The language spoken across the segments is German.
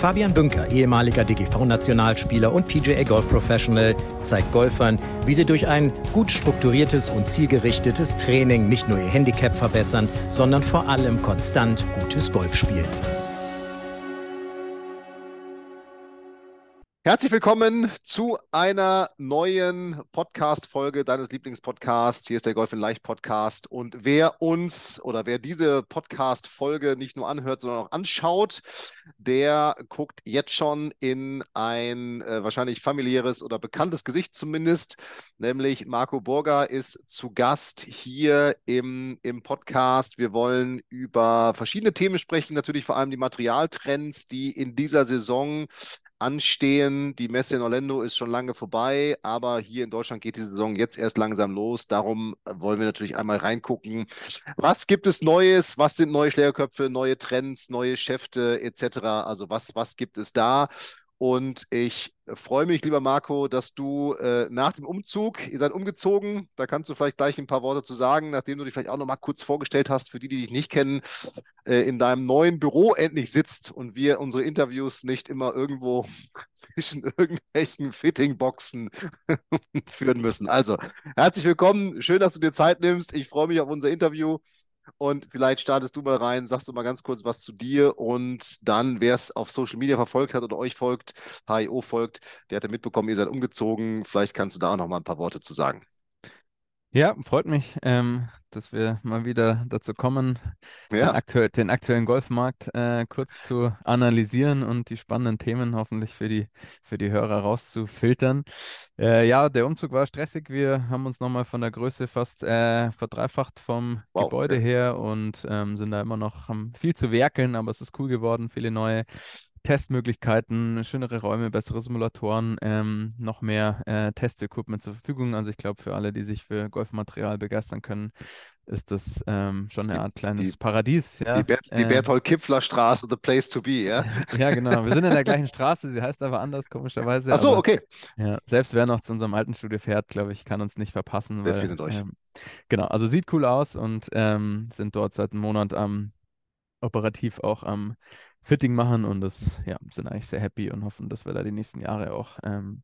Fabian Bünker, ehemaliger DGV-Nationalspieler und PGA Golf Professional, zeigt Golfern, wie sie durch ein gut strukturiertes und zielgerichtetes Training nicht nur ihr Handicap verbessern, sondern vor allem konstant gutes Golf spielen. Herzlich willkommen zu einer neuen Podcast-Folge deines Lieblingspodcasts. Hier ist der Golf in Leicht Podcast. Und wer uns oder wer diese Podcast-Folge nicht nur anhört, sondern auch anschaut, der guckt jetzt schon in ein äh, wahrscheinlich familiäres oder bekanntes Gesicht zumindest. Nämlich Marco Burger ist zu Gast hier im, im Podcast. Wir wollen über verschiedene Themen sprechen, natürlich vor allem die Materialtrends, die in dieser Saison anstehen. Die Messe in Orlando ist schon lange vorbei, aber hier in Deutschland geht die Saison jetzt erst langsam los. Darum wollen wir natürlich einmal reingucken. Was gibt es Neues? Was sind neue Schlägerköpfe, neue Trends, neue Schäfte etc.? Also was, was gibt es da? Und ich freue mich, lieber Marco, dass du äh, nach dem Umzug, ihr seid umgezogen, da kannst du vielleicht gleich ein paar Worte zu sagen, nachdem du dich vielleicht auch noch mal kurz vorgestellt hast, für die, die dich nicht kennen, äh, in deinem neuen Büro endlich sitzt und wir unsere Interviews nicht immer irgendwo zwischen irgendwelchen Fittingboxen führen müssen. Also, herzlich willkommen, schön, dass du dir Zeit nimmst. Ich freue mich auf unser Interview. Und vielleicht startest du mal rein, sagst du mal ganz kurz was zu dir und dann, wer es auf Social Media verfolgt hat oder euch folgt, HIO folgt, der hat ja mitbekommen, ihr seid umgezogen. Vielleicht kannst du da auch noch mal ein paar Worte zu sagen. Ja, freut mich, ähm, dass wir mal wieder dazu kommen, ja. den, aktuell, den, aktuellen Golfmarkt äh, kurz zu analysieren und die spannenden Themen hoffentlich für die, für die Hörer rauszufiltern. Äh, ja, der Umzug war stressig. Wir haben uns nochmal von der Größe fast äh, verdreifacht vom wow, Gebäude okay. her und ähm, sind da immer noch, haben viel zu werkeln, aber es ist cool geworden, viele neue Testmöglichkeiten, schönere Räume, bessere Simulatoren, ähm, noch mehr äh, Testequipment zur Verfügung. Also ich glaube, für alle, die sich für Golfmaterial begeistern können, ist das ähm, schon eine Art kleines die, Paradies. Ja. Die, die äh, Berthold-Kipfler-Straße, the place to be, ja? ja, genau. Wir sind in der gleichen Straße, sie heißt aber anders, komischerweise. Ach so, aber, okay. Ja, selbst wer noch zu unserem alten Studio fährt, glaube ich, kann uns nicht verpassen. Wer weil, findet euch? Ähm, genau, also sieht cool aus und ähm, sind dort seit einem Monat am operativ auch am Fitting machen und das, ja, sind eigentlich sehr happy und hoffen, dass wir da die nächsten Jahre auch ähm,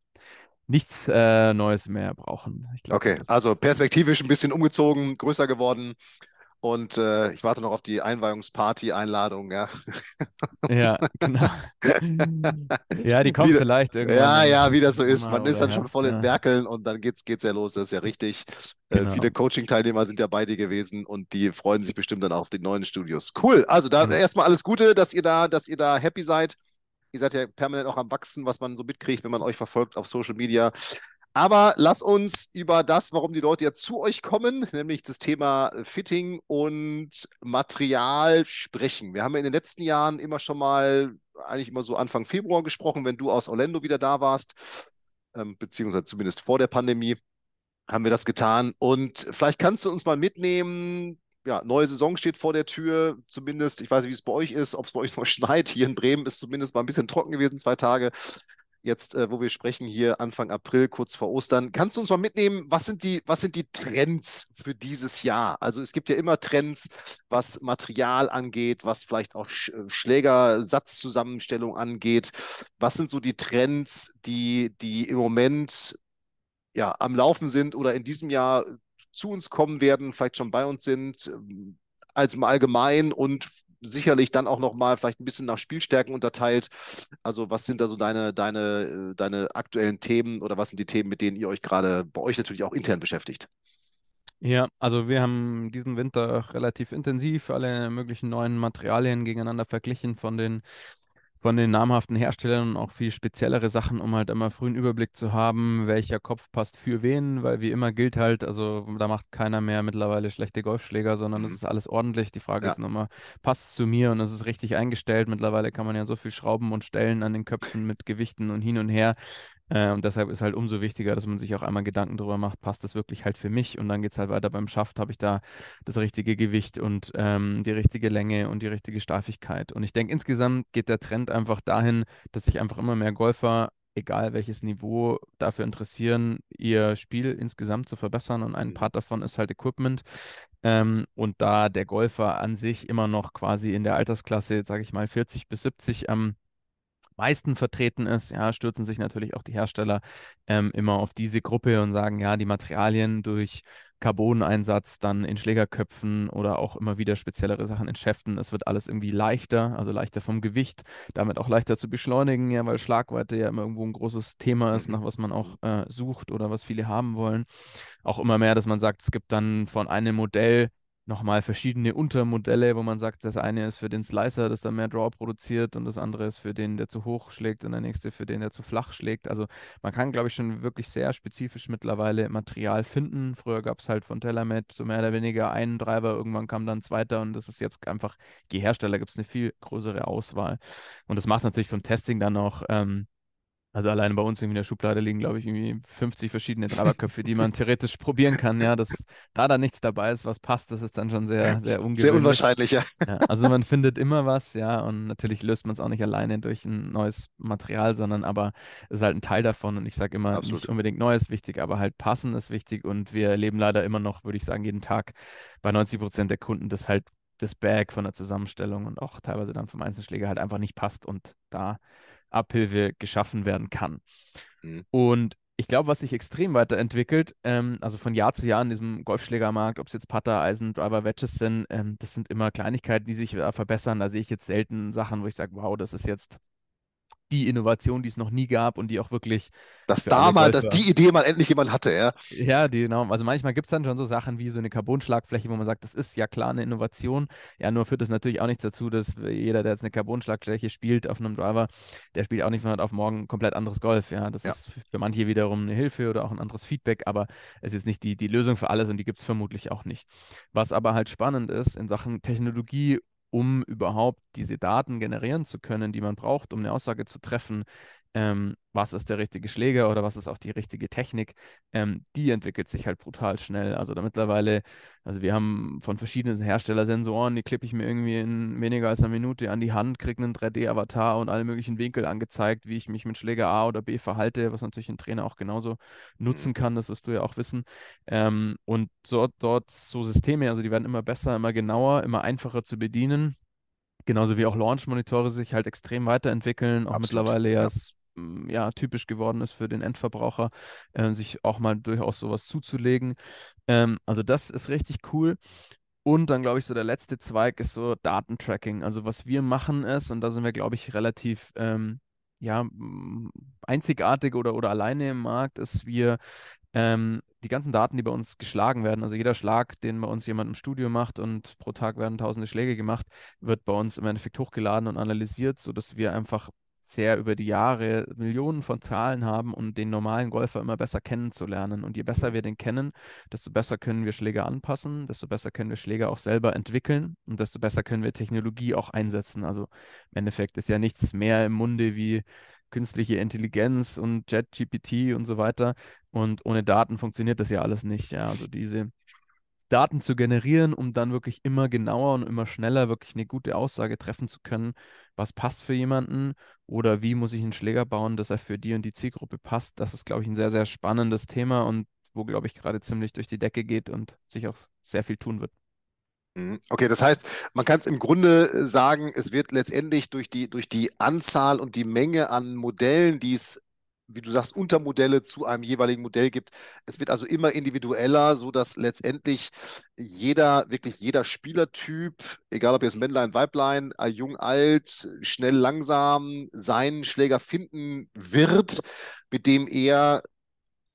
nichts äh, Neues mehr brauchen. Glaub, okay, also perspektivisch ein bisschen umgezogen, größer geworden. Und äh, ich warte noch auf die Einweihungsparty-Einladung, ja. Ja, genau. ja, die kommt wie, vielleicht irgendwann. Ja, ja, wie das so ist. Man ist dann Herbst, schon voll ja. im Werkeln und dann geht's, geht's ja los, das ist ja richtig. Äh, genau. Äh, viele Coaching-Teilnehmer sind ja bei dir gewesen und die freuen sich bestimmt dann auch auf die neuen Studios. Cool. Also da mhm. erstmal alles Gute, dass ihr da, dass ihr da happy seid. Ihr seid ja permanent auch am Wachsen, was man so mitkriegt, wenn man euch verfolgt auf Social Media. Aber lass uns über das, warum die Leute ja zu euch kommen, nämlich das Thema Fitting und Material sprechen. Wir haben ja in den letzten Jahren immer schon mal, eigentlich immer so Anfang Februar gesprochen, wenn du aus Orlando wieder da warst, ähm, beziehungsweise zumindest vor der Pandemie, haben wir das getan. Und vielleicht kannst du uns mal mitnehmen, ja, neue Saison steht vor der Tür, zumindest, ich weiß nicht, wie es bei euch ist, ob es bei euch noch schneit. Hier in Bremen ist zumindest mal ein bisschen trocken gewesen, zwei Tage jetzt, äh, wo wir sprechen, hier Anfang April, kurz vor Ostern. Kannst du uns mal mitnehmen, was sind die, was sind die Trends für dieses Jahr? Also es gibt ja immer Trends, was Material angeht, was vielleicht auch Sch äh, Schlägersatzzusammenstellung angeht. Was sind so die Trends, die, die im Moment ja, am Laufen sind oder in diesem Jahr zu uns kommen werden, vielleicht schon bei uns sind, ähm, als im Allgemeinen und sicherlich dann auch nochmal vielleicht ein bisschen nach Spielstärken unterteilt. Also was sind da so deine, deine, äh, deine aktuellen Themen oder was sind die Themen, mit denen ihr euch gerade bei euch natürlich auch intern beschäftigt? Ja, also wir haben diesen Winter relativ intensiv alle möglichen neuen Materialien gegeneinander verglichen von den von den namhaften Herstellern und auch viel speziellere Sachen, um halt immer frühen Überblick zu haben, welcher Kopf passt für wen, weil wie immer gilt halt, also da macht keiner mehr mittlerweile schlechte Golfschläger, sondern es mhm. ist alles ordentlich. Die Frage ja. ist nur immer, passt es zu mir und es ist richtig eingestellt. Mittlerweile kann man ja so viel schrauben und stellen an den Köpfen mit Gewichten und hin und her. Und deshalb ist halt umso wichtiger, dass man sich auch einmal Gedanken darüber macht, passt das wirklich halt für mich? Und dann geht es halt weiter beim Schaft, habe ich da das richtige Gewicht und ähm, die richtige Länge und die richtige Steifigkeit. Und ich denke, insgesamt geht der Trend einfach dahin, dass sich einfach immer mehr Golfer egal welches Niveau, dafür interessieren, ihr Spiel insgesamt zu verbessern. Und ein. Part davon ist halt Equipment. Ähm, und da der Golfer an sich immer noch quasi in der Altersklasse, sage ich mal, 40 bis 70 am meisten vertreten ist, ja, stürzen sich natürlich auch die Hersteller ähm, immer auf diese Gruppe und sagen, ja, die Materialien durch Carbon-Einsatz dann in Schlägerköpfen oder auch immer wieder speziellere Sachen in Schäften. Es wird alles irgendwie leichter, also leichter vom Gewicht, damit auch leichter zu beschleunigen, ja, weil Schlagweite ja immer irgendwo ein großes Thema ist, nach was man auch äh, sucht oder was viele haben wollen. Auch immer mehr, dass man sagt, es gibt dann von einem Modell nochmal verschiedene Untermodelle, wo man sagt, das eine ist für den Slicer, das dann mehr Draw produziert und das andere ist für den, der zu hoch schlägt und der nächste für den, der zu flach schlägt. Also man kann, glaube ich, schon wirklich sehr spezifisch mittlerweile Material finden. Früher gab es halt von TaylorMade so mehr oder weniger einen Driver, irgendwann kam dann ein zweiter und das ist jetzt einfach, je Hersteller gibt es eine viel größere Auswahl. Und das macht natürlich vom Testing dann auch ähm, also alleine bei uns irgendwie in der Schublade liegen, glaube ich, irgendwie 50 verschiedene Treiberköpfe, die man theoretisch probieren kann. Ja, dass da dann nichts dabei ist, was passt, das ist dann schon sehr, sehr ungewöhnlich. Sehr unwahrscheinlich, ja. ja. Also man findet immer was, ja, und natürlich löst man es auch nicht alleine durch ein neues Material, sondern aber es ist halt ein Teil davon. Und ich sage immer, Absolut. nicht unbedingt neu ist wichtig, aber halt passen ist wichtig. Und wir erleben leider immer noch, würde ich sagen, jeden Tag bei 90 Prozent der Kunden, dass halt das Bag von der Zusammenstellung und auch teilweise dann vom Einzelschläger halt einfach nicht passt und da Abhilfe geschaffen werden kann. Mhm. Und ich glaube, was sich extrem weiterentwickelt, ähm, also von Jahr zu Jahr in diesem Golfschlägermarkt, ob es jetzt Putter, Eisen, Driver, Wedges sind, ähm, das sind immer Kleinigkeiten, die sich verbessern. Da sehe ich jetzt selten Sachen, wo ich sage, wow, das ist jetzt die Innovation, die es noch nie gab und die auch wirklich. Dass da mal, dass die Idee mal endlich jemand hatte, ja. Ja, die, genau. Also manchmal gibt es dann schon so Sachen wie so eine Carbonschlagfläche, wo man sagt, das ist ja klar eine Innovation. Ja, nur führt das natürlich auch nichts dazu, dass jeder, der jetzt eine Carbonschlagfläche spielt auf einem Driver, der spielt auch nicht von heute auf morgen komplett anderes Golf. Ja, das ja. ist für manche wiederum eine Hilfe oder auch ein anderes Feedback, aber es ist nicht die, die Lösung für alles und die gibt es vermutlich auch nicht. Was aber halt spannend ist in Sachen Technologie um überhaupt diese Daten generieren zu können, die man braucht, um eine Aussage zu treffen, ähm, was ist der richtige Schläger oder was ist auch die richtige Technik, ähm, die entwickelt sich halt brutal schnell. Also da mittlerweile, also wir haben von verschiedenen Herstellern Sensoren, die klippe ich mir irgendwie in weniger als einer Minute an die Hand, kriege einen 3D-Avatar und alle möglichen Winkel angezeigt, wie ich mich mit Schläger A oder B verhalte, was natürlich ein Trainer auch genauso nutzen mhm. kann, das wirst du ja auch wissen. Ähm, und dort, dort so Systeme, also die werden immer besser, immer genauer, immer einfacher zu bedienen. Genauso wie auch Launch-Monitore sich halt extrem weiterentwickeln, auch Absolut, mittlerweile ja, ja ja, typisch geworden ist für den Endverbraucher, äh, sich auch mal durchaus sowas zuzulegen. Ähm, also das ist richtig cool. Und dann glaube ich, so der letzte Zweig ist so Datentracking. Also was wir machen ist, und da sind wir, glaube ich, relativ ähm, ja, einzigartig oder, oder alleine im Markt, ist wir ähm, die ganzen Daten, die bei uns geschlagen werden, also jeder Schlag, den bei uns jemand im Studio macht und pro Tag werden tausende Schläge gemacht, wird bei uns im Endeffekt hochgeladen und analysiert, sodass wir einfach sehr über die Jahre Millionen von Zahlen haben, um den normalen Golfer immer besser kennenzulernen. Und je besser wir den kennen, desto besser können wir Schläger anpassen, desto besser können wir Schläger auch selber entwickeln und desto besser können wir Technologie auch einsetzen. Also im Endeffekt ist ja nichts mehr im Munde wie künstliche Intelligenz und JetGPT und so weiter. Und ohne Daten funktioniert das ja alles nicht. Ja, also diese Daten zu generieren, um dann wirklich immer genauer und immer schneller wirklich eine gute Aussage treffen zu können, was passt für jemanden oder wie muss ich einen Schläger bauen, dass er für die und die Zielgruppe passt. Das ist, glaube ich, ein sehr, sehr spannendes Thema und wo, glaube ich, gerade ziemlich durch die Decke geht und sich auch sehr viel tun wird. Mhm. Okay, das heißt, man kann es im Grunde äh, sagen, es wird letztendlich durch die, durch die Anzahl und die Menge an Modellen, die es wie du sagst, Untermodelle zu einem jeweiligen Modell gibt. Es wird also immer individueller, sodass letztendlich jeder, wirklich jeder Spielertyp, egal ob jetzt Männlein, Weiblein, äh, jung, alt, schnell, langsam, seinen Schläger finden wird, mit dem er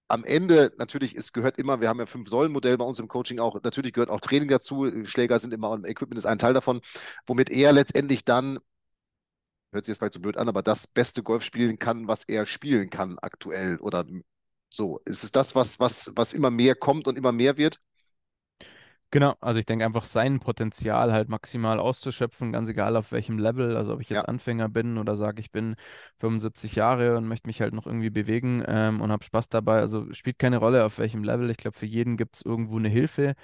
am Ende natürlich, es gehört immer, wir haben ja fünf Säulen-Modell bei uns im Coaching auch, natürlich gehört auch Training dazu, Schläger sind immer, Equipment ist ein Teil davon, womit er letztendlich dann hört sich jetzt vielleicht so blöd an, aber das beste Golf spielen kann, was er spielen kann aktuell oder so. Ist es das, was, was, was immer mehr kommt und immer mehr wird? Genau, also ich denke einfach sein Potenzial halt maximal auszuschöpfen, ganz egal auf welchem Level, also ob ich jetzt ja. Anfänger bin oder sage, ich bin 75 Jahre und möchte mich halt noch irgendwie bewegen ähm, und habe Spaß dabei. Also spielt keine Rolle auf welchem Level. Ich glaube, für jeden gibt es irgendwo eine Hilfe.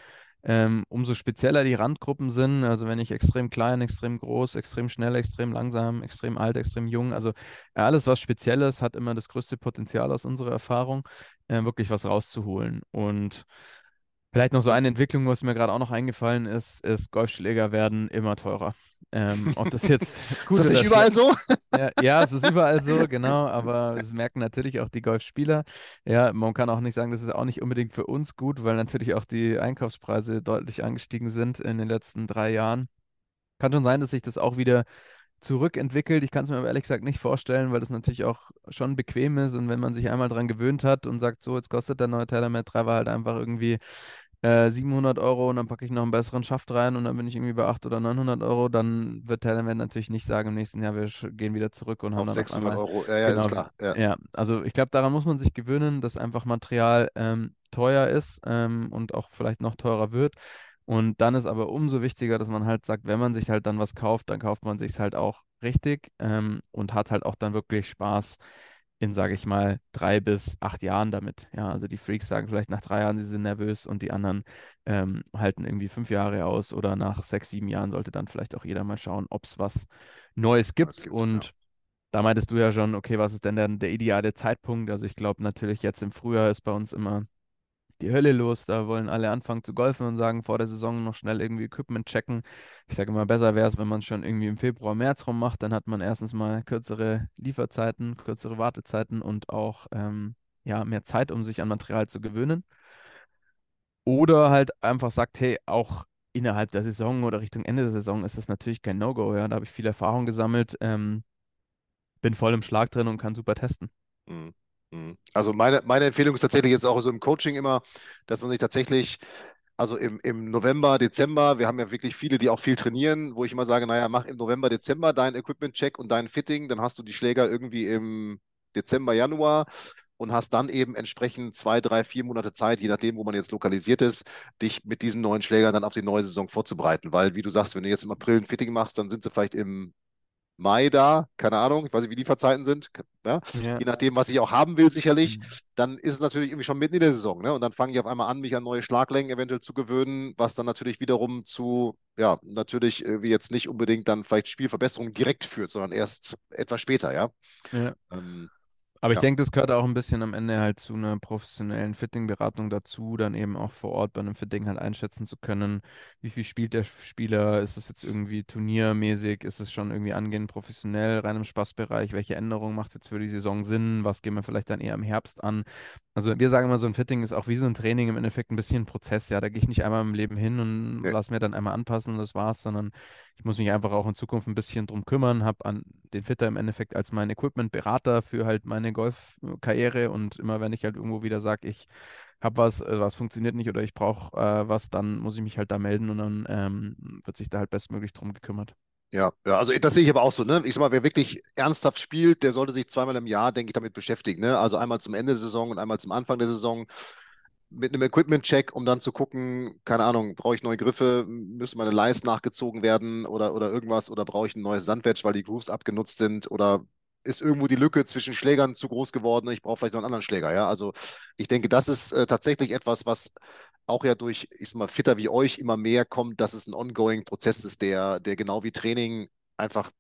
Ähm, umso spezieller die Randgruppen sind, also wenn ich extrem klein, extrem groß, extrem schnell, extrem langsam, extrem alt, extrem jung, also alles, was speziell ist, hat immer das größte Potenzial aus unserer Erfahrung, äh, wirklich was rauszuholen. Und Vielleicht noch so eine Entwicklung, was mir gerade auch noch eingefallen ist, ist, Golfschläger werden immer teurer. Ähm, ob das jetzt gut ist. Das nicht überall so? Ja, ja, es ist überall so, genau, aber es merken natürlich auch die Golfspieler. Ja, man kann auch nicht sagen, das ist auch nicht unbedingt für uns gut, weil natürlich auch die Einkaufspreise deutlich angestiegen sind in den letzten drei Jahren. Kann schon sein, dass sich das auch wieder zurückentwickelt. Ich kann es mir aber ehrlich gesagt nicht vorstellen, weil das natürlich auch schon bequem ist und wenn man sich einmal dran gewöhnt hat und sagt, so, jetzt kostet der neue TaylorMade Driver halt einfach irgendwie äh, 700 Euro und dann packe ich noch einen besseren Schaft rein und dann bin ich irgendwie bei 800 oder 900 Euro, dann wird TaylorMade natürlich nicht sagen im nächsten Jahr, wir gehen wieder zurück und haben auf dann 600 einmal, Euro. Ja, ja, genau, ist klar. Ja. ja. also ich glaube, daran muss man sich gewöhnen, dass einfach Material ähm, teuer ist ähm, und auch vielleicht noch teurer wird. Und dann ist aber umso wichtiger, dass man halt sagt, wenn man sich halt dann was kauft, dann kauft man sich halt auch richtig ähm, und hat halt auch dann wirklich Spaß in, sage ich mal, drei bis acht Jahren damit. Ja, also die Freaks sagen vielleicht nach drei Jahren, sie sind nervös und die anderen ähm, halten irgendwie fünf Jahre aus oder nach sechs, sieben Jahren sollte dann vielleicht auch jeder mal schauen, ob es was Neues gibt. gibt und ja. da meintest du ja schon, okay, was ist denn dann der ideale Zeitpunkt? Also ich glaube natürlich jetzt im Frühjahr ist bei uns immer die Hölle los. Da wollen alle anfangen zu golfen und sagen, vor der Saison noch schnell irgendwie Equipment checken. Ich sage immer, besser wäre es, wenn man es schon irgendwie im Februar, März rum macht. Dann hat man erstens mal kürzere Lieferzeiten, kürzere Wartezeiten und auch ähm, ja, mehr Zeit, um sich an Material zu gewöhnen. Oder halt einfach sagt, hey, auch innerhalb der Saison oder Richtung Ende der Saison ist das natürlich kein No-Go. Ja? Da habe ich viel Erfahrung gesammelt, ähm, bin voll im Schlag drin und kann super testen. Mhm. Mhm. Also meine, meine Empfehlung ist tatsächlich jetzt auch so im Coaching immer, dass man sich tatsächlich, also im, im November, Dezember, wir haben ja wirklich viele, die auch viel trainieren, wo ich immer sage, naja, mach im November, Dezember deinen Equipment-Check und dein Fitting, dann hast du die Schläger irgendwie im Dezember, Januar und hast dann eben entsprechend zwei, drei, vier Monate Zeit, je nachdem, wo man jetzt lokalisiert ist, dich mit diesen neuen Schlägern dann auf die neue Saison vorzubereiten. Weil, wie du sagst, wenn du jetzt im April ein Fitting machst, dann sind sie vielleicht im Mai da, keine Ahnung, ich weiß nicht, wie die Lieferzeiten sind, ja? Ja. je nachdem, was ich auch haben will, sicherlich, mhm. dann ist es natürlich irgendwie schon mitten in der Saison. Ne? Und dann fange ich auf einmal an, mich an neue Schlaglängen eventuell zu gewöhnen, was dann natürlich wiederum zu, ja, natürlich wie jetzt nicht unbedingt dann vielleicht Spielverbesserungen direkt führt, sondern erst etwas später, ja. ja. Ähm, aber ich ja. denke, das gehört auch ein bisschen am Ende halt zu einer professionellen Fitting-Beratung dazu, dann eben auch vor Ort bei einem Fitting halt einschätzen zu können, wie viel spielt der Spieler, ist es jetzt irgendwie turniermäßig, ist es schon irgendwie angehend professionell, rein im Spaßbereich, welche Änderungen macht jetzt für die Saison Sinn, was gehen wir vielleicht dann eher im Herbst an. Also wir sagen immer, so ein Fitting ist auch wie so ein Training im Endeffekt ein bisschen ein Prozess, ja, da gehe ich nicht einmal im Leben hin und ja. lass mir dann einmal anpassen und das war's, sondern ich muss mich einfach auch in Zukunft ein bisschen drum kümmern, habe an den Fitter im Endeffekt als mein Equipment-Berater für halt meine Golfkarriere und immer wenn ich halt irgendwo wieder sage, ich habe was, äh, was funktioniert nicht oder ich brauche äh, was, dann muss ich mich halt da melden und dann ähm, wird sich da halt bestmöglich drum gekümmert. Ja, ja, also das sehe ich aber auch so, ne? Ich sag mal, wer wirklich ernsthaft spielt, der sollte sich zweimal im Jahr, denke ich, damit beschäftigen, ne? Also einmal zum Ende der Saison und einmal zum Anfang der Saison mit einem Equipment-Check, um dann zu gucken, keine Ahnung, brauche ich neue Griffe, müssen meine Leisten nachgezogen werden oder, oder irgendwas oder brauche ich ein neues Sandwedge, weil die Grooves abgenutzt sind oder ist irgendwo die Lücke zwischen Schlägern zu groß geworden, ich brauche vielleicht noch einen anderen Schläger, ja. Also ich denke, das ist äh, tatsächlich etwas, was auch ja durch, ich sag mal, Fitter wie euch immer mehr kommt, dass es ein ongoing Prozess ist, der, der genau wie Training einfach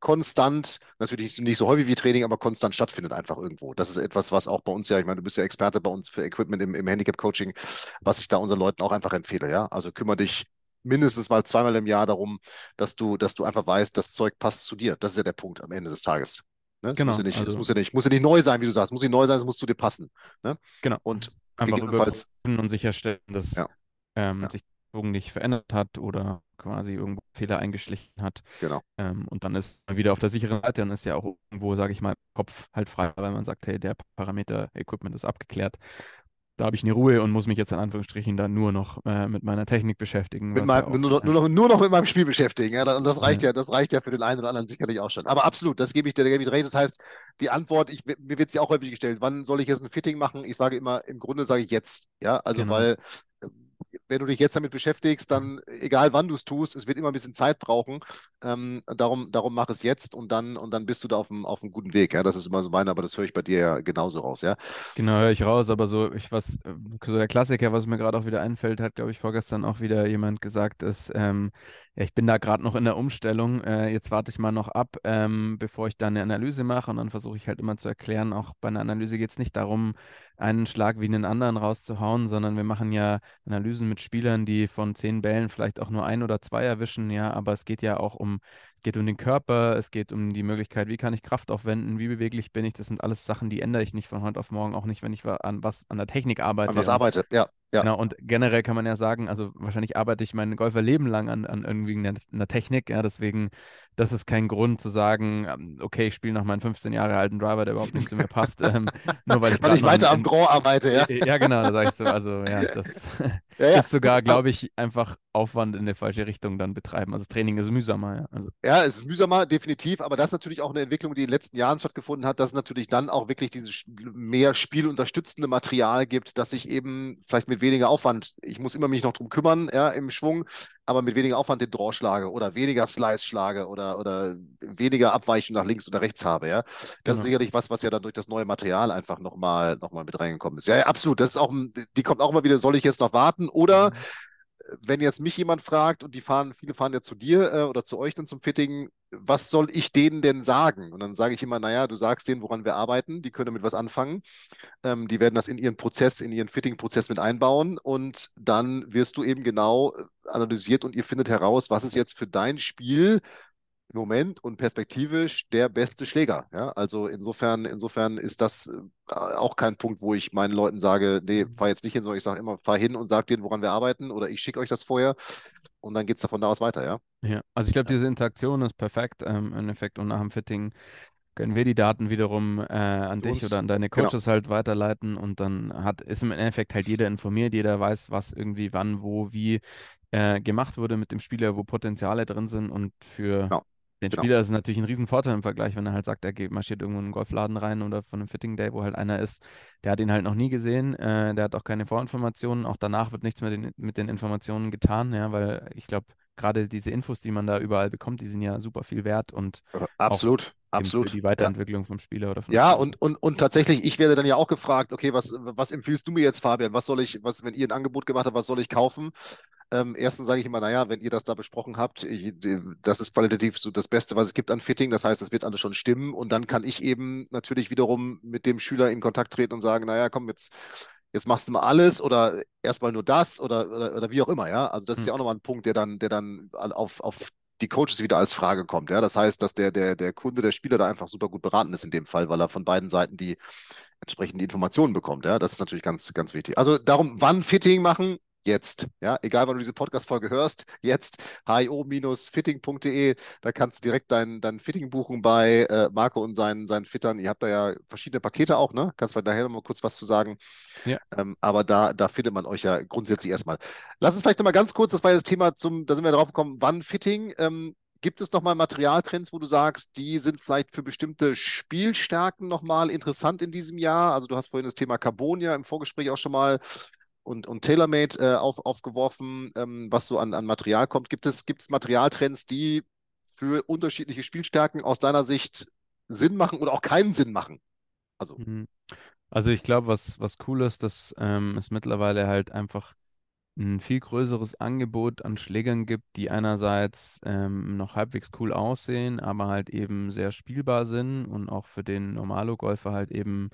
konstant, natürlich nicht so häufig wie Training, aber konstant stattfindet einfach irgendwo. Das ist etwas, was auch bei uns ja, ich meine, du bist ja Experte bei uns für Equipment im, im Handicap-Coaching, was ich da unseren Leuten auch einfach empfehle, ja. Also kümmere dich mindestens mal zweimal im Jahr darum, dass du, dass du einfach weißt, das Zeug passt zu dir. Das ist ja der Punkt am Ende des Tages. Ne? Genau. Muss ja nicht, also, es muss ja nicht, muss ja nicht neu sein, wie du sagst. Es muss nicht neu sein, es muss zu dir passen. Ne? Genau. Und einfach überprüfen und sicherstellen, dass ja. Ähm, ja. sich Bogen nicht verändert hat oder quasi irgendwo Fehler eingeschlichen hat. Genau. Ähm, und dann ist man wieder auf der sicheren Seite, dann ist ja auch irgendwo, sage ich mal, Kopf halt frei, weil man sagt, hey, der Parameter Equipment ist abgeklärt da habe ich eine Ruhe und muss mich jetzt in Anführungsstrichen dann nur noch äh, mit meiner Technik beschäftigen. Meinem, ja auch, nur, noch, nur, noch, nur noch mit meinem Spiel beschäftigen. Ja, und das reicht ja. ja. das reicht ja für den einen oder anderen sicherlich auch schon. Aber absolut, das gebe ich dir, gebe ich recht. Das heißt, die Antwort, ich, mir wird sie auch häufig gestellt, wann soll ich jetzt ein Fitting machen? Ich sage immer, im Grunde sage ich jetzt. Ja, also genau. weil wenn du dich jetzt damit beschäftigst, dann egal wann du es tust, es wird immer ein bisschen Zeit brauchen. Ähm, darum, darum mach es jetzt und dann, und dann bist du da auf einem, auf guten Weg. Ja? Das ist immer so meine, aber das höre ich bei dir ja genauso raus, ja. Genau, höre ich raus, aber so, ich was, so der Klassiker, was mir gerade auch wieder einfällt, hat, glaube ich, vorgestern auch wieder jemand gesagt, ist, ähm, ja, ich bin da gerade noch in der Umstellung. Äh, jetzt warte ich mal noch ab, ähm, bevor ich da eine Analyse mache und dann versuche ich halt immer zu erklären, auch bei einer Analyse geht es nicht darum, einen Schlag wie einen anderen rauszuhauen, sondern wir machen ja Analysen mit Spielern, die von zehn Bällen vielleicht auch nur ein oder zwei erwischen, ja, aber es geht ja auch um, es geht um den Körper, es geht um die Möglichkeit, wie kann ich Kraft aufwenden, wie beweglich bin ich, das sind alles Sachen, die ändere ich nicht von heute auf morgen, auch nicht, wenn ich an was an der Technik arbeite. An was arbeite, ja. Ja. Genau, und generell kann man ja sagen, also wahrscheinlich arbeite ich mein Golferleben lang an, an irgendwie einer, einer Technik, ja, deswegen, das ist kein Grund zu sagen, ähm, okay, ich spiele noch meinen 15 Jahre alten Driver, der überhaupt nicht zu mir passt, ähm, nur weil ich, weil ich weiter am Grand arbeite, ja. Ja, genau, da sage ich so, also ja, das ja, ja. ist sogar, glaube ich, einfach Aufwand in die falsche Richtung dann betreiben. Also Training ist mühsamer, ja. Also. Ja, es ist mühsamer, definitiv, aber das ist natürlich auch eine Entwicklung, die in den letzten Jahren stattgefunden hat, dass es natürlich dann auch wirklich dieses mehr spielunterstützende Material gibt, dass ich eben vielleicht mit weniger Aufwand, ich muss immer mich noch drum kümmern, ja, im Schwung, aber mit weniger Aufwand den Draw schlage oder weniger Slice schlage oder, oder weniger Abweichung nach links oder rechts habe, ja. Das genau. ist sicherlich was, was ja dann durch das neue Material einfach nochmal noch mal mit reingekommen ist. Ja, ja, absolut. Das ist auch, die kommt auch immer wieder, soll ich jetzt noch warten oder mhm wenn jetzt mich jemand fragt und die fahren, viele fahren ja zu dir äh, oder zu euch dann zum Fitting, was soll ich denen denn sagen? Und dann sage ich immer, naja, du sagst denen, woran wir arbeiten, die können damit was anfangen. Ähm, die werden das in ihren Prozess, in ihren Fitting-Prozess mit einbauen und dann wirst du eben genau äh, analysiert und ihr findet heraus, was ist jetzt für dein Spiel im Moment und perspektivisch der beste Schläger. Ja? Also insofern, insofern ist das äh, auch kein Punkt, wo ich meinen Leuten sage, nee, mhm. fahr jetzt nicht hin, sondern ich sage immer, fahr hin und sag denen, woran wir arbeiten oder ich schicke euch das vorher und dann geht es davon da aus weiter, ja. Ja, also ich glaube, diese Interaktion ist perfekt ähm, im Endeffekt und nach dem Fitting können wir die Daten wiederum äh, an dich oder an deine genau. Coaches genau. halt weiterleiten und dann hat, ist im Endeffekt halt jeder informiert, jeder weiß, was irgendwie wann, wo, wie äh, gemacht wurde mit dem Spieler, wo Potenziale drin sind und für genau den genau. Spieler ist natürlich ein Riesenvorteil im Vergleich, wenn er halt sagt, er geht, marschiert irgendwo in einen Golfladen rein oder von einem Fitting Day, wo halt einer ist, der hat ihn halt noch nie gesehen, äh, der hat auch keine Vorinformationen, auch danach wird nichts mehr den, mit den Informationen getan, ja, weil ich glaube, gerade diese Infos, die man da überall bekommt, die sind ja super viel wert und äh, absolut. Absolut. Für die Weiterentwicklung ja. vom Spieler oder von Ja, und, und, und tatsächlich, ich werde dann ja auch gefragt, okay, was, was empfiehlst du mir jetzt, Fabian? Was soll ich, was, wenn ihr ein Angebot gemacht habt, was soll ich kaufen? Ähm, erstens sage ich immer, naja, wenn ihr das da besprochen habt, ich, das ist qualitativ so das Beste, was es gibt an Fitting. Das heißt, es wird alles schon stimmen. Und dann kann ich eben natürlich wiederum mit dem Schüler in Kontakt treten und sagen, naja, komm, jetzt, jetzt machst du mal alles oder erstmal nur das oder, oder, oder wie auch immer, ja. Also das hm. ist ja auch nochmal ein Punkt, der dann, der dann auf, auf die Coaches wieder als Frage kommt. Ja? Das heißt, dass der, der, der Kunde, der Spieler da einfach super gut beraten ist in dem Fall, weil er von beiden Seiten die entsprechenden Informationen bekommt. Ja? Das ist natürlich ganz, ganz wichtig. Also darum, wann Fitting machen, jetzt. Ja, egal wann du diese Podcast-Folge hörst, jetzt hio-fitting.de, da kannst du direkt dein, dein Fitting buchen bei äh, Marco und seinen, seinen Fittern. Ihr habt da ja verschiedene Pakete auch, ne? Kannst du daher noch mal kurz was zu sagen. Ja. Ähm, aber da, da findet man euch ja grundsätzlich erstmal. Lass uns vielleicht noch mal ganz kurz, das war ja das Thema zum, da sind wir drauf gekommen, wann Fitting. Ähm, Gibt es nochmal Materialtrends, wo du sagst, die sind vielleicht für bestimmte Spielstärken nochmal interessant in diesem Jahr? Also du hast vorhin das Thema Carbon ja im Vorgespräch auch schon mal und, und TaylorMade äh, auf, aufgeworfen, ähm, was so an, an Material kommt. Gibt es, gibt es Materialtrends, die für unterschiedliche Spielstärken aus deiner Sicht Sinn machen oder auch keinen Sinn machen? Also, mhm. also ich glaube, was, was cool ist, dass ähm, es mittlerweile halt einfach ein viel größeres Angebot an Schlägern gibt, die einerseits ähm, noch halbwegs cool aussehen, aber halt eben sehr spielbar sind und auch für den Normalo-Golfer halt eben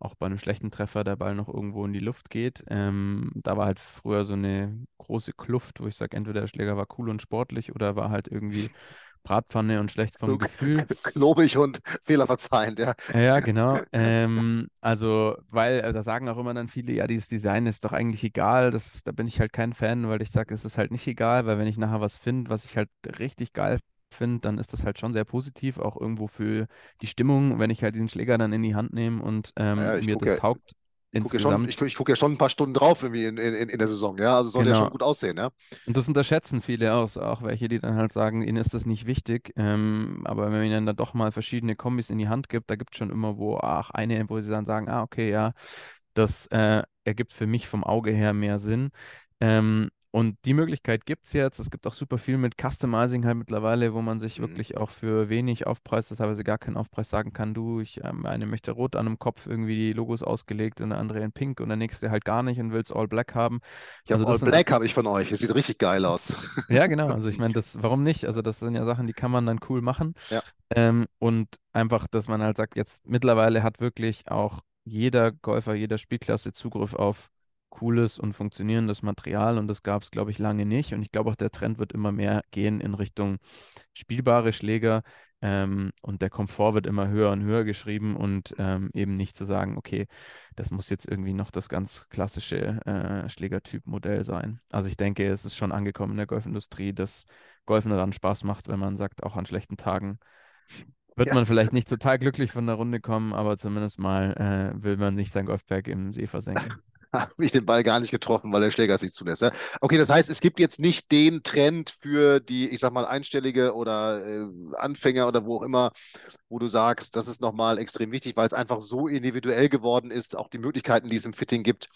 auch bei einem schlechten Treffer der Ball noch irgendwo in die Luft geht. Ähm, da war halt früher so eine große Kluft, wo ich sage, entweder der Schläger war cool und sportlich oder war halt irgendwie Bratpfanne und schlecht vom Gefühl. Klobig und fehlerverzeihend, ja. Ja, genau. Ähm, also, weil, äh, da sagen auch immer dann viele, ja, dieses Design ist doch eigentlich egal. Das, da bin ich halt kein Fan, weil ich sage, es ist halt nicht egal, weil wenn ich nachher was finde, was ich halt richtig geil finde, dann ist das halt schon sehr positiv, auch irgendwo für die Stimmung, wenn ich halt diesen Schläger dann in die Hand nehme und ähm, ja, mir das ja, taugt. Ich gucke ja, ich, ich guck ja schon ein paar Stunden drauf irgendwie in, in, in der Saison, ja. Also soll genau. ja schon gut aussehen, ja. Und das unterschätzen viele auch, auch welche, die dann halt sagen, ihnen ist das nicht wichtig. Ähm, aber wenn man ihnen dann doch mal verschiedene Kombis in die Hand gibt, da gibt es schon immer wo, ach, eine, wo sie dann sagen, ah, okay, ja, das äh, ergibt für mich vom Auge her mehr Sinn. Ähm, und die Möglichkeit gibt es jetzt. Es gibt auch super viel mit Customizing halt mittlerweile, wo man sich mhm. wirklich auch für wenig Aufpreis, teilweise gar keinen Aufpreis sagen kann, du, ich ähm, eine möchte rot an dem Kopf irgendwie die Logos ausgelegt und der andere in pink und der nächste halt gar nicht und will es all black haben. Ich also All Black habe ich von euch. Es sieht richtig geil aus. Ja, genau. Also ich meine, das, warum nicht? Also das sind ja Sachen, die kann man dann cool machen. Ja. Ähm, und einfach, dass man halt sagt, jetzt mittlerweile hat wirklich auch jeder Golfer, jeder Spielklasse Zugriff auf cooles und funktionierendes Material und das gab es, glaube ich, lange nicht. Und ich glaube auch, der Trend wird immer mehr gehen in Richtung spielbare Schläger ähm, und der Komfort wird immer höher und höher geschrieben und ähm, eben nicht zu sagen, okay, das muss jetzt irgendwie noch das ganz klassische äh, Schlägertyp-Modell sein. Also ich denke, es ist schon angekommen in der Golfindustrie, dass Golfen daran Spaß macht, wenn man sagt, auch an schlechten Tagen wird ja. man vielleicht nicht total glücklich von der Runde kommen, aber zumindest mal äh, will man nicht sein Golfberg im See versenken. habe ich den Ball gar nicht getroffen, weil der Schläger es nicht zulässt. Okay, das heißt, es gibt jetzt nicht den Trend für die, ich sag mal, Einstellige oder äh, Anfänger oder wo auch immer, wo du sagst, das ist nochmal extrem wichtig, weil es einfach so individuell geworden ist, auch die Möglichkeiten, die es im Fitting gibt,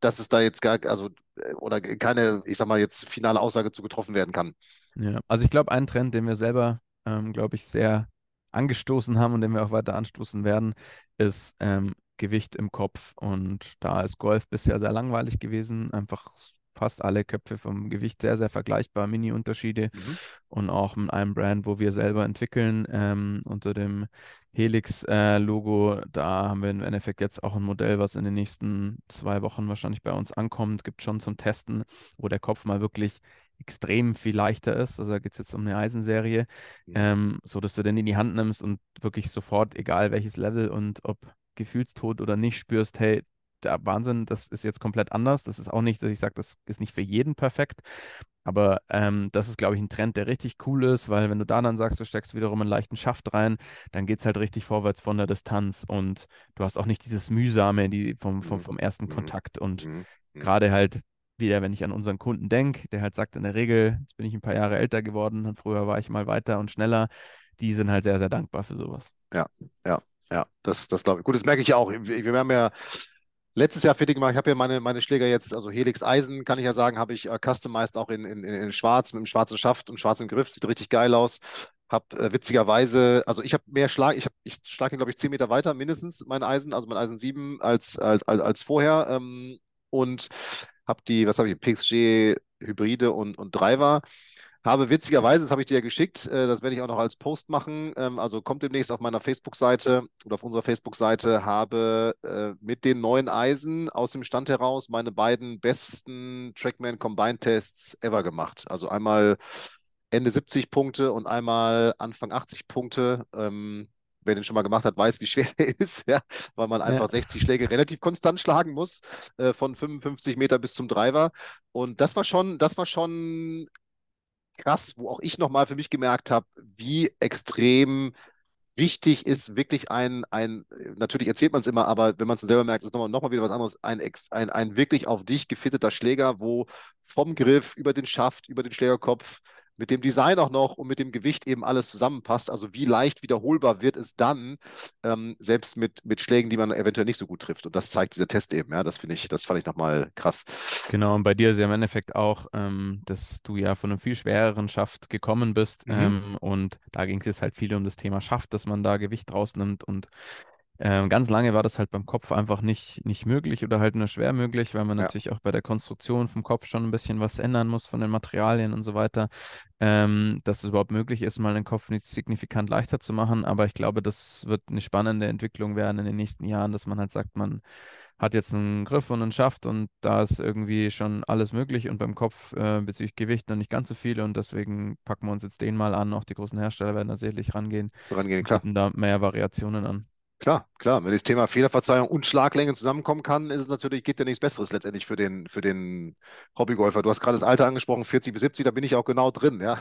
dass es da jetzt gar, also, äh, oder keine, ich sag mal, jetzt finale Aussage zu getroffen werden kann. Ja, also ich glaube, ein Trend, den wir selber, ähm, glaube ich, sehr angestoßen haben und den wir auch weiter anstoßen werden, ist ähm, Gewicht im Kopf. Und da ist Golf bisher sehr langweilig gewesen. Einfach fast alle Köpfe vom Gewicht sehr, sehr vergleichbar, Mini-Unterschiede. Mhm. Und auch mit einem Brand, wo wir selber entwickeln, ähm, unter dem Helix-Logo. Äh, da haben wir im Endeffekt jetzt auch ein Modell, was in den nächsten zwei Wochen wahrscheinlich bei uns ankommt. Gibt schon zum Testen, wo der Kopf mal wirklich extrem viel leichter ist. Also da geht es jetzt um eine Eisenserie, mhm. ähm, so dass du den in die Hand nimmst und wirklich sofort, egal welches Level und ob Gefühlstod oder nicht spürst, hey, der Wahnsinn, das ist jetzt komplett anders. Das ist auch nicht, dass ich sage, das ist nicht für jeden perfekt. Aber ähm, das ist, glaube ich, ein Trend, der richtig cool ist, weil wenn du da dann sagst, du steckst wiederum einen leichten Schaft rein, dann geht es halt richtig vorwärts von der Distanz und du hast auch nicht dieses Mühsame die vom, vom, mhm. vom ersten mhm. Kontakt. Und mhm. gerade halt wieder, wenn ich an unseren Kunden denke, der halt sagt in der Regel, jetzt bin ich ein paar Jahre älter geworden und früher war ich mal weiter und schneller, die sind halt sehr, sehr dankbar für sowas. Ja, ja, ja, das, das glaube ich. Gut, das merke ich ja auch. Wir, haben ja letztes Jahr fertig gemacht. Ich habe ja meine, meine Schläger jetzt, also Helix Eisen, kann ich ja sagen, habe ich äh, customized auch in, in, in Schwarz, mit dem schwarzen Schaft und schwarzen Griff. Sieht richtig geil aus. Hab äh, witzigerweise, also ich habe mehr Schlag, ich, ich schlage glaube ich, 10 Meter weiter, mindestens mein Eisen, also mein Eisen 7 als, als, als vorher. Ähm, und habe die, was habe ich, PXG Hybride und, und Driver habe witzigerweise, das habe ich dir ja geschickt, äh, das werde ich auch noch als Post machen, ähm, also kommt demnächst auf meiner Facebook-Seite oder auf unserer Facebook-Seite, habe äh, mit den neuen Eisen aus dem Stand heraus meine beiden besten Trackman Combine Tests ever gemacht. Also einmal Ende 70 Punkte und einmal Anfang 80 Punkte. Ähm, wer den schon mal gemacht hat, weiß, wie schwer der ist, ja, weil man einfach ja. 60 Schläge relativ konstant schlagen muss, äh, von 55 Meter bis zum Driver. Und das war schon, das war schon krass, wo auch ich nochmal für mich gemerkt habe, wie extrem wichtig ist wirklich ein, ein natürlich erzählt man es immer, aber wenn man es selber merkt, ist nochmal noch mal wieder was anderes, ein, ein, ein wirklich auf dich gefitteter Schläger, wo vom Griff über den Schaft, über den Schlägerkopf mit dem Design auch noch und mit dem Gewicht eben alles zusammenpasst. Also wie leicht wiederholbar wird es dann, ähm, selbst mit, mit Schlägen, die man eventuell nicht so gut trifft. Und das zeigt dieser Test eben, ja. Das finde ich, das fand ich nochmal krass. Genau, und bei dir ist ja im Endeffekt auch, ähm, dass du ja von einem viel schwereren Schaft gekommen bist. Mhm. Ähm, und da ging es jetzt halt viel um das Thema Schaft, dass man da Gewicht rausnimmt und ähm, ganz lange war das halt beim Kopf einfach nicht, nicht möglich oder halt nur schwer möglich, weil man ja. natürlich auch bei der Konstruktion vom Kopf schon ein bisschen was ändern muss von den Materialien und so weiter, ähm, dass es überhaupt möglich ist, mal den Kopf nicht signifikant leichter zu machen. Aber ich glaube, das wird eine spannende Entwicklung werden in den nächsten Jahren, dass man halt sagt, man hat jetzt einen Griff und einen Schaft und da ist irgendwie schon alles möglich und beim Kopf äh, bezüglich Gewicht noch nicht ganz so viele und deswegen packen wir uns jetzt den mal an. Auch die großen Hersteller werden da sicherlich rangehen. Rangehen, klar. Und da mehr Variationen an. Klar, klar. Wenn das Thema Fehlerverzeihung und Schlaglänge zusammenkommen kann, ist es natürlich, gibt ja nichts Besseres letztendlich für den, für den Hobbygolfer. Du hast gerade das Alter angesprochen, 40 bis 70, da bin ich auch genau drin, ja.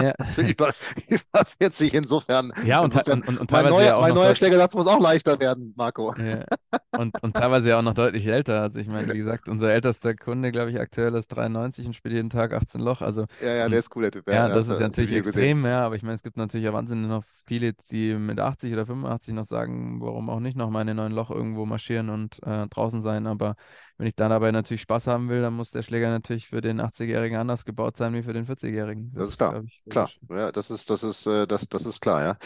ja. also über, über 40 insofern. Ja, und, insofern, und, und, und mein neuer, ja mein neuer Schlägersatz muss auch leichter werden, Marco. Ja. Und, und teilweise ja auch noch deutlich älter. Also ich meine, wie gesagt, unser ältester Kunde, glaube ich, aktuell ist 93 und spielt jeden Tag 18 Loch. Also, ja, ja, der ist cool, der Typ. Ja, ja das ist ja natürlich extrem, gesehen. ja, aber ich meine, es gibt natürlich ja wahnsinnig noch viele, die mit 80 oder 85 noch sagen, warum auch nicht noch mal in neuen Loch irgendwo marschieren und äh, draußen sein. Aber wenn ich dann dabei natürlich Spaß haben will, dann muss der Schläger natürlich für den 80-Jährigen anders gebaut sein wie für den 40-Jährigen. Das, das, ist klar. Ich, klar. Ja, das ist, das ist, äh, das, das ist klar, ja.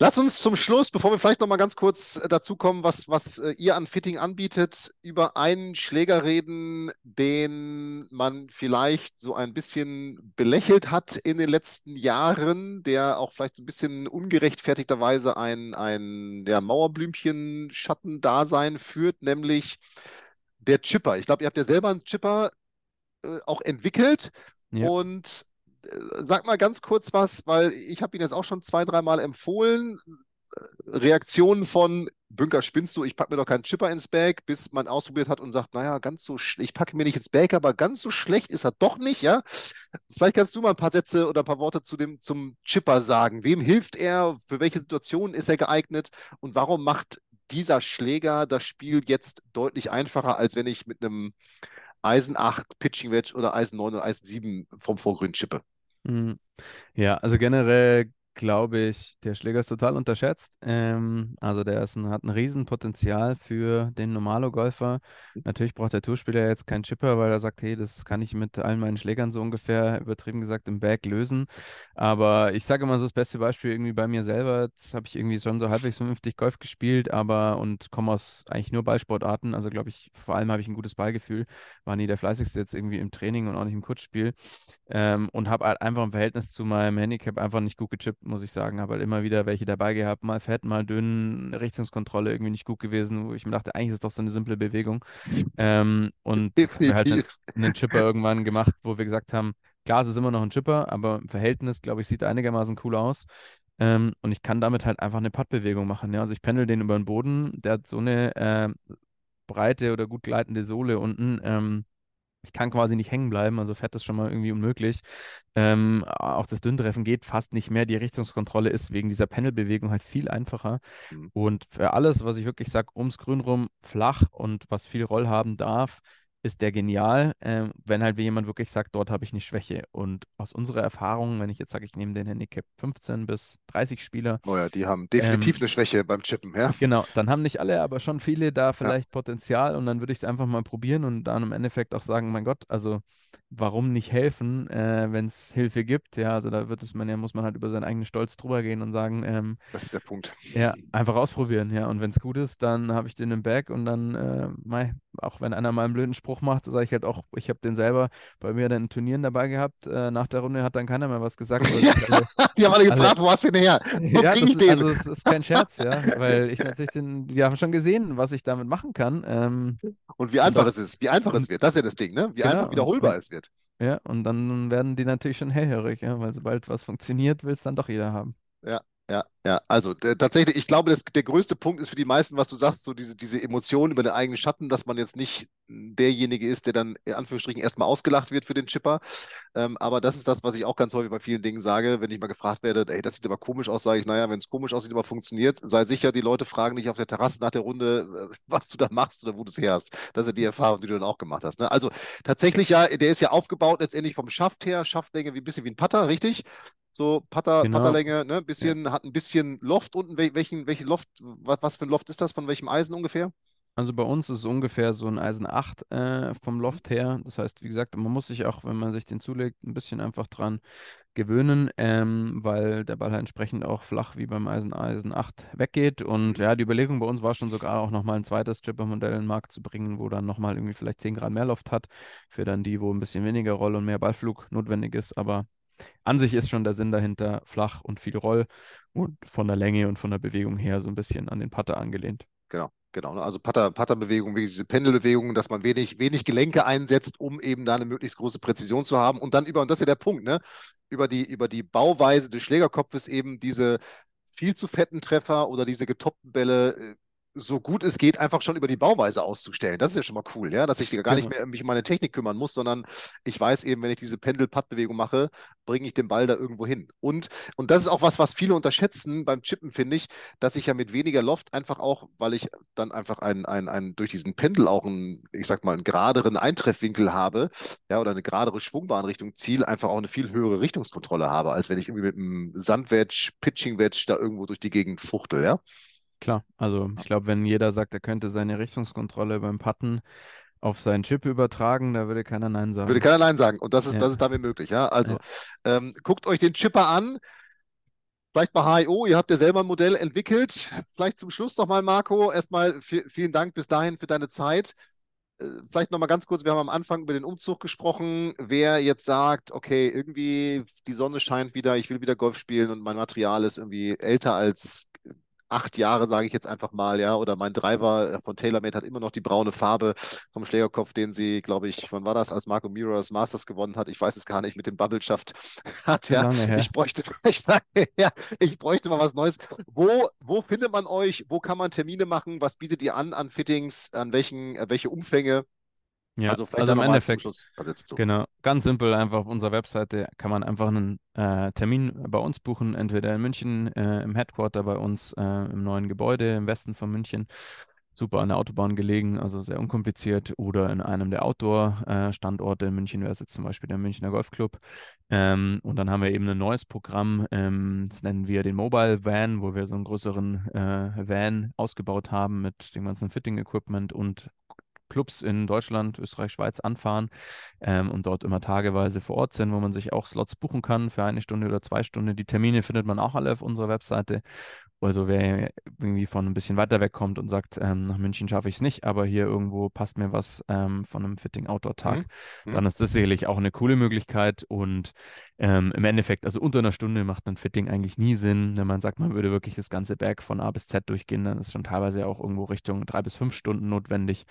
Lass uns zum Schluss, bevor wir vielleicht noch mal ganz kurz äh, dazu kommen, was, was äh, ihr an Fitting anbietet, über einen Schläger reden, den man vielleicht so ein bisschen belächelt hat in den letzten Jahren, der auch vielleicht so ein bisschen ungerechtfertigterweise ein, ein ja, Mauerblümchen-Schattendasein führt, nämlich der Chipper. Ich glaube, ihr habt ja selber einen Chipper äh, auch entwickelt ja. und sag mal ganz kurz was, weil ich habe ihn jetzt auch schon zwei, dreimal empfohlen. Reaktionen von Bünker, spinnst du, ich packe mir doch keinen Chipper ins Bag, bis man ausprobiert hat und sagt, naja, ganz so ich packe mir nicht ins Bag, aber ganz so schlecht ist er doch nicht, ja. Vielleicht kannst du mal ein paar Sätze oder ein paar Worte zu dem, zum Chipper sagen. Wem hilft er? Für welche Situationen ist er geeignet? Und warum macht dieser Schläger das Spiel jetzt deutlich einfacher, als wenn ich mit einem Eisen 8 Pitching Wedge oder Eisen 9 oder Eisen 7 vom Vorgrün chippe? Mhm. Ja, also generell glaube ich, der Schläger ist total unterschätzt. Ähm, also der ein, hat ein Riesenpotenzial für den Normalo-Golfer. Natürlich braucht der Tourspieler jetzt keinen Chipper, weil er sagt, hey, das kann ich mit allen meinen Schlägern so ungefähr übertrieben gesagt im Bag lösen. Aber ich sage immer so das beste Beispiel irgendwie bei mir selber. Jetzt habe ich irgendwie schon so halbwegs vernünftig Golf gespielt, aber und komme aus eigentlich nur Ballsportarten. Also glaube ich, vor allem habe ich ein gutes Ballgefühl. War nie der fleißigste jetzt irgendwie im Training und auch nicht im Kurzspiel. Ähm, und habe halt einfach im Verhältnis zu meinem Handicap einfach nicht gut gechippt muss ich sagen. Habe halt immer wieder welche dabei gehabt, mal fett, mal dünn, Richtungskontrolle irgendwie nicht gut gewesen, wo ich mir dachte, eigentlich ist es doch so eine simple Bewegung. Ähm, und wir halt einen, einen Chipper irgendwann gemacht, wo wir gesagt haben, klar, es ist immer noch ein Chipper, aber im Verhältnis, glaube ich, sieht er einigermaßen cool aus. Ähm, und ich kann damit halt einfach eine Puttbewegung machen. Ja? Also ich pendel den über den Boden, der hat so eine äh, breite oder gut gleitende Sohle unten. Ähm, ich kann quasi nicht hängen bleiben, also fährt das schon mal irgendwie unmöglich. Ähm, auch das Dünntreffen geht fast nicht mehr. Die Richtungskontrolle ist wegen dieser Pendelbewegung halt viel einfacher. Mhm. Und für alles, was ich wirklich sage, ums Grün rum flach und was viel Roll haben darf, ist der genial, äh, wenn halt jemand wirklich sagt, dort habe ich eine Schwäche. Und aus unserer Erfahrung, wenn ich jetzt sage, ich nehme den Handicap 15 bis 30 Spieler. Oh ja, die haben definitiv ähm, eine Schwäche beim Chippen, ja. Genau, dann haben nicht alle, aber schon viele da vielleicht ja. Potenzial und dann würde ich es einfach mal probieren und dann im Endeffekt auch sagen, mein Gott, also warum nicht helfen, äh, wenn es Hilfe gibt? Ja, also da wird es man ja, muss man halt über seinen eigenen Stolz drüber gehen und sagen, ähm, das ist der Punkt. Ja, einfach ausprobieren, ja. Und wenn es gut ist, dann habe ich den im Bag und dann, äh, mei, auch wenn einer mal einen blöden Spruch macht, sage ich halt auch, ich habe den selber bei mir dann in Turnieren dabei gehabt. Äh, nach der Runde hat dann keiner mehr was gesagt. alle, die haben alle gefragt, wo hast du den her? Wo ja, krieg ich den? Also es ist kein Scherz, ja, weil ich natürlich den, die haben schon gesehen, was ich damit machen kann. Ähm, und wie einfach und es ist, wie einfach es wird, das ist ja das Ding, ne? Wie genau, einfach wiederholbar und, es wird. Ja, und dann werden die natürlich schon hellhörig, ja, weil sobald was funktioniert, will es dann doch jeder haben. Ja, ja, ja. Also äh, tatsächlich, ich glaube, das, der größte Punkt ist für die meisten, was du sagst, so diese, diese Emotionen über den eigenen Schatten, dass man jetzt nicht derjenige ist, der dann in Anführungsstrichen erstmal ausgelacht wird für den Chipper. Ähm, aber das ist das, was ich auch ganz häufig bei vielen Dingen sage, wenn ich mal gefragt werde, ey, das sieht aber komisch aus, sage ich, naja, wenn es komisch aussieht, aber funktioniert, sei sicher, die Leute fragen dich auf der Terrasse nach der Runde, äh, was du da machst oder wo du es her hast. Das ist ja die Erfahrung, die du dann auch gemacht hast. Ne? Also tatsächlich ja, der ist ja aufgebaut letztendlich vom Schaft her, Schaftlänge wie ein bisschen wie ein Putter, richtig? So Putter, genau. Putterlänge, ne? Bisschen, ja. hat ein bisschen Loft unten. Welchen, welchen Loft, was, was für ein Loft ist das? Von welchem Eisen ungefähr? Also bei uns ist es ungefähr so ein Eisen 8 äh, vom Loft her. Das heißt, wie gesagt, man muss sich auch, wenn man sich den zulegt, ein bisschen einfach dran gewöhnen, ähm, weil der Ball halt entsprechend auch flach wie beim Eisen Eisen 8 weggeht. Und ja, die Überlegung bei uns war schon sogar auch nochmal ein zweites Chipper-Modell in den Markt zu bringen, wo dann nochmal irgendwie vielleicht 10 Grad mehr Loft hat, für dann die, wo ein bisschen weniger Roll und mehr Ballflug notwendig ist. Aber an sich ist schon der Sinn dahinter flach und viel Roll und von der Länge und von der Bewegung her so ein bisschen an den Putter angelehnt. Genau. Genau, ne? also Putter, Putterbewegung, diese Pendelbewegung, dass man wenig, wenig Gelenke einsetzt, um eben da eine möglichst große Präzision zu haben. Und dann über, und das ist ja der Punkt, ne? über, die, über die Bauweise des Schlägerkopfes eben diese viel zu fetten Treffer oder diese getoppten Bälle äh, so gut es geht, einfach schon über die Bauweise auszustellen. Das ist ja schon mal cool, ja, dass ich gar genau. nicht mehr mich um meine Technik kümmern muss, sondern ich weiß eben, wenn ich diese Pendel-Putt-Bewegung mache, bringe ich den Ball da irgendwo hin. Und, und das ist auch was, was viele unterschätzen beim Chippen, finde ich, dass ich ja mit weniger Loft einfach auch, weil ich dann einfach ein, ein, ein, durch diesen Pendel auch einen, ich sag mal, einen geraderen Eintreffwinkel habe, ja, oder eine geradere Schwungbahnrichtung Ziel, einfach auch eine viel höhere Richtungskontrolle habe, als wenn ich irgendwie mit einem Sandwedge, Pitching-Wedge da irgendwo durch die Gegend fuchtel, ja. Klar, also ich glaube, wenn jeder sagt, er könnte seine Richtungskontrolle beim Putten auf seinen Chip übertragen, da würde keiner Nein sagen. Würde keiner Nein sagen. Und das ist, ja. das ist damit möglich, ja. Also ja. Ähm, guckt euch den Chipper an. Vielleicht bei HIO, ihr habt ja selber ein Modell entwickelt. Vielleicht zum Schluss nochmal, Marco. Erstmal vielen Dank bis dahin für deine Zeit. Äh, vielleicht nochmal ganz kurz, wir haben am Anfang über den Umzug gesprochen. Wer jetzt sagt, okay, irgendwie die Sonne scheint wieder, ich will wieder Golf spielen und mein Material ist irgendwie älter als acht Jahre, sage ich jetzt einfach mal, ja, oder mein Driver von TaylorMade hat immer noch die braune Farbe vom Schlägerkopf, den sie, glaube ich, wann war das, als Marco Miro das Masters gewonnen hat, ich weiß es gar nicht, mit dem Bubble Shaft hat, ja. Ich bräuchte, ich, ja, ich bräuchte mal was Neues. Wo, wo findet man euch? Wo kann man Termine machen? Was bietet ihr an an Fittings? An welchen, äh, welche Umfänge? Ja, also, also im Endeffekt, genau, ganz simpel, einfach auf unserer Webseite kann man einfach einen äh, Termin bei uns buchen, entweder in München äh, im Headquarter bei uns äh, im neuen Gebäude im Westen von München, super an der Autobahn gelegen, also sehr unkompliziert, oder in einem der Outdoor-Standorte in München wäre es jetzt zum Beispiel der Münchner Golfclub. Ähm, und dann haben wir eben ein neues Programm, ähm, das nennen wir den Mobile Van, wo wir so einen größeren äh, Van ausgebaut haben mit dem ganzen Fitting-Equipment und Clubs in Deutschland, Österreich, Schweiz anfahren ähm, und dort immer tageweise vor Ort sind, wo man sich auch Slots buchen kann für eine Stunde oder zwei Stunden. Die Termine findet man auch alle auf unserer Webseite. Also wer irgendwie von ein bisschen weiter weg kommt und sagt, ähm, nach München schaffe ich es nicht, aber hier irgendwo passt mir was ähm, von einem Fitting-Outdoor-Tag, mhm. mhm. dann ist das sicherlich auch eine coole Möglichkeit. Und ähm, im Endeffekt, also unter einer Stunde macht ein Fitting eigentlich nie Sinn. Wenn man sagt, man würde wirklich das ganze Berg von A bis Z durchgehen, dann ist schon teilweise auch irgendwo Richtung drei bis fünf Stunden notwendig,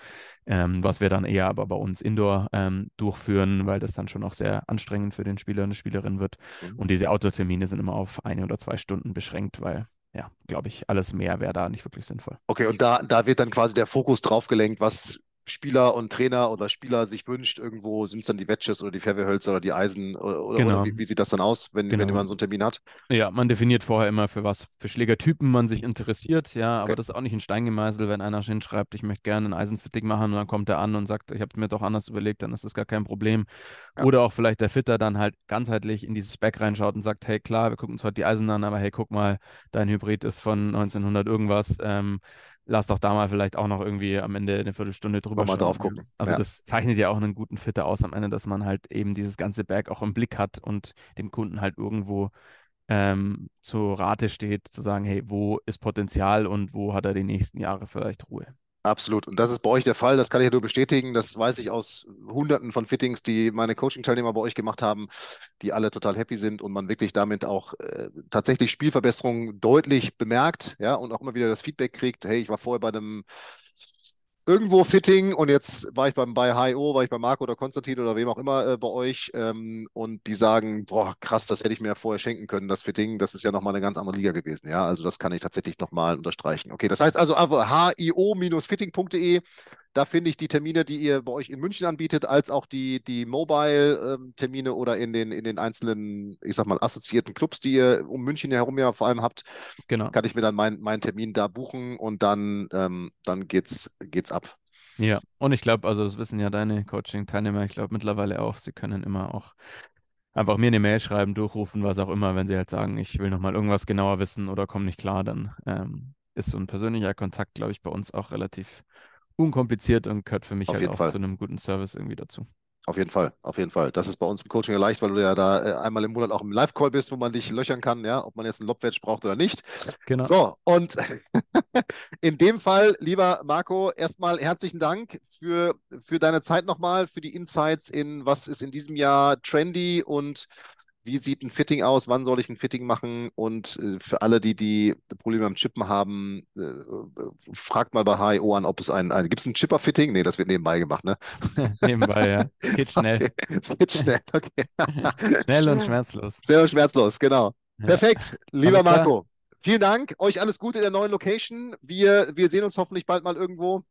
ähm, was wir dann eher aber bei uns Indoor ähm, durchführen, weil das dann schon auch sehr anstrengend für den Spieler und die Spielerin wird. Mhm. Und diese Outdoor-Termine sind immer auf eine oder zwei Stunden beschränkt, weil ja, glaube ich, alles mehr wäre da nicht wirklich sinnvoll. Okay, und da, da wird dann quasi der Fokus drauf gelenkt, was Spieler und Trainer oder Spieler sich wünscht, irgendwo sind es dann die Wedges oder die Fairway-Hölzer oder die Eisen oder, genau. oder wie, wie, sieht das dann aus, wenn, genau. wenn man so einen Termin hat? Ja, man definiert vorher immer, für was für Schlägertypen man sich interessiert, ja, aber okay. das ist auch nicht in Stein gemeißelt, wenn einer hinschreibt, ich möchte gerne ein Eisenfitting machen und dann kommt er an und sagt, ich habe es mir doch anders überlegt, dann ist das gar kein Problem. Ja. Oder auch vielleicht der Fitter dann halt ganzheitlich in dieses Spec reinschaut und sagt, hey klar, wir gucken uns heute die Eisen an, aber hey, guck mal, dein Hybrid ist von 1900 irgendwas, ähm, lass doch da mal vielleicht auch noch irgendwie am Ende eine Viertelstunde drüber mal drauf gucken. Also ja. das zeichnet ja auch einen guten Fitter aus am Ende, dass man halt eben dieses ganze Berg auch im Blick hat und dem Kunden halt irgendwo ähm, zur Rate steht, zu sagen, hey, wo ist Potenzial und wo hat er die nächsten Jahre vielleicht Ruhe. Absolut. Und das ist bei euch der Fall. Das kann ich ja nur bestätigen. Das weiß ich aus Hunderten von Fittings, die meine Coaching-Teilnehmer bei euch gemacht haben, die alle total happy sind und man wirklich damit auch äh, tatsächlich Spielverbesserungen deutlich bemerkt, ja, und auch immer wieder das Feedback kriegt. Hey, ich war vorher bei einem irgendwo Fitting und jetzt war ich beim bei HIO, war ich bei Marco oder Konstantin oder wem auch immer äh, bei euch ähm, und die sagen, boah, krass, das hätte ich mir vorher schenken können, das Fitting, das ist ja nochmal eine ganz andere Liga gewesen, ja, also das kann ich tatsächlich nochmal unterstreichen. Okay, das heißt also hio-fitting.de da finde ich die Termine, die ihr bei euch in München anbietet, als auch die, die Mobile-Termine ähm, oder in den, in den einzelnen, ich sag mal, assoziierten Clubs, die ihr um München herum ja vor allem habt. Genau. Kann ich mir dann meinen mein Termin da buchen und dann, ähm, dann geht's, geht's ab. Ja, und ich glaube, also das wissen ja deine Coaching-Teilnehmer, ich glaube mittlerweile auch, sie können immer auch einfach mir eine Mail schreiben, durchrufen, was auch immer, wenn sie halt sagen, ich will nochmal irgendwas genauer wissen oder komme nicht klar, dann ähm, ist so ein persönlicher Kontakt, glaube ich, bei uns auch relativ unkompliziert und gehört für mich Auf halt auch Fall. zu einem guten Service irgendwie dazu. Auf jeden Fall, auf jeden Fall. Das ist bei uns im Coaching ja leicht, weil du ja da äh, einmal im Monat auch im Live-Call bist, wo man dich löchern kann, ja, ob man jetzt einen Lobwedge braucht oder nicht. Genau. So, und in dem Fall, lieber Marco, erstmal herzlichen Dank für, für deine Zeit nochmal, für die Insights in was ist in diesem Jahr trendy und wie sieht ein Fitting aus, wann soll ich ein Fitting machen und äh, für alle, die die Probleme am Chippen haben, äh, äh fragt mal bei HIO an, ob es ein, ein gibt es ein Chipper-Fitting? Nee, das wird nebenbei gemacht, ne? nebenbei, ja. Geht schnell. Okay. Es geht schnell, okay. schnell und schmerzlos. Schnell und schmerzlos, genau. Ja. Perfekt, lieber alles Marco. Klar. Vielen Dank, euch alles Gute in der neuen Location. Wir, wir sehen uns hoffentlich bald mal irgendwo.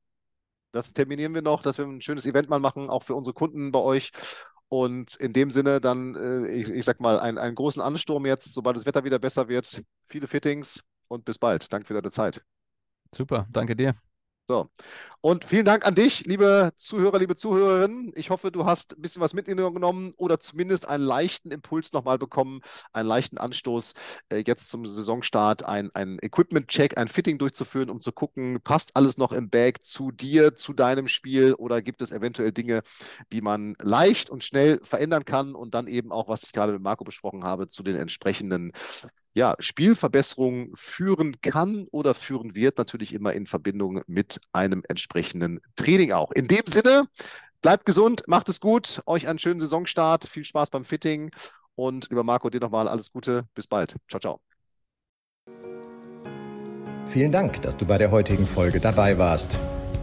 Das terminieren wir noch, dass wir ein schönes Event mal machen, auch für unsere Kunden bei euch. Und in dem Sinne dann, äh, ich, ich sag mal, ein, einen großen Ansturm jetzt, sobald das Wetter wieder besser wird. Viele Fittings und bis bald. Danke für deine Zeit. Super, danke dir. So. Und vielen Dank an dich, liebe Zuhörer, liebe Zuhörerinnen. Ich hoffe, du hast ein bisschen was mitgenommen oder zumindest einen leichten Impuls nochmal bekommen, einen leichten Anstoß, äh, jetzt zum Saisonstart ein, ein Equipment-Check, ein Fitting durchzuführen, um zu gucken, passt alles noch im Bag zu dir, zu deinem Spiel oder gibt es eventuell Dinge, die man leicht und schnell verändern kann und dann eben auch, was ich gerade mit Marco besprochen habe, zu den entsprechenden ja, Spielverbesserungen führen kann oder führen wird, natürlich immer in Verbindung mit einem entsprechenden Training auch. In dem Sinne, bleibt gesund, macht es gut, euch einen schönen Saisonstart, viel Spaß beim Fitting und lieber Marco, dir nochmal alles Gute, bis bald. Ciao, ciao. Vielen Dank, dass du bei der heutigen Folge dabei warst.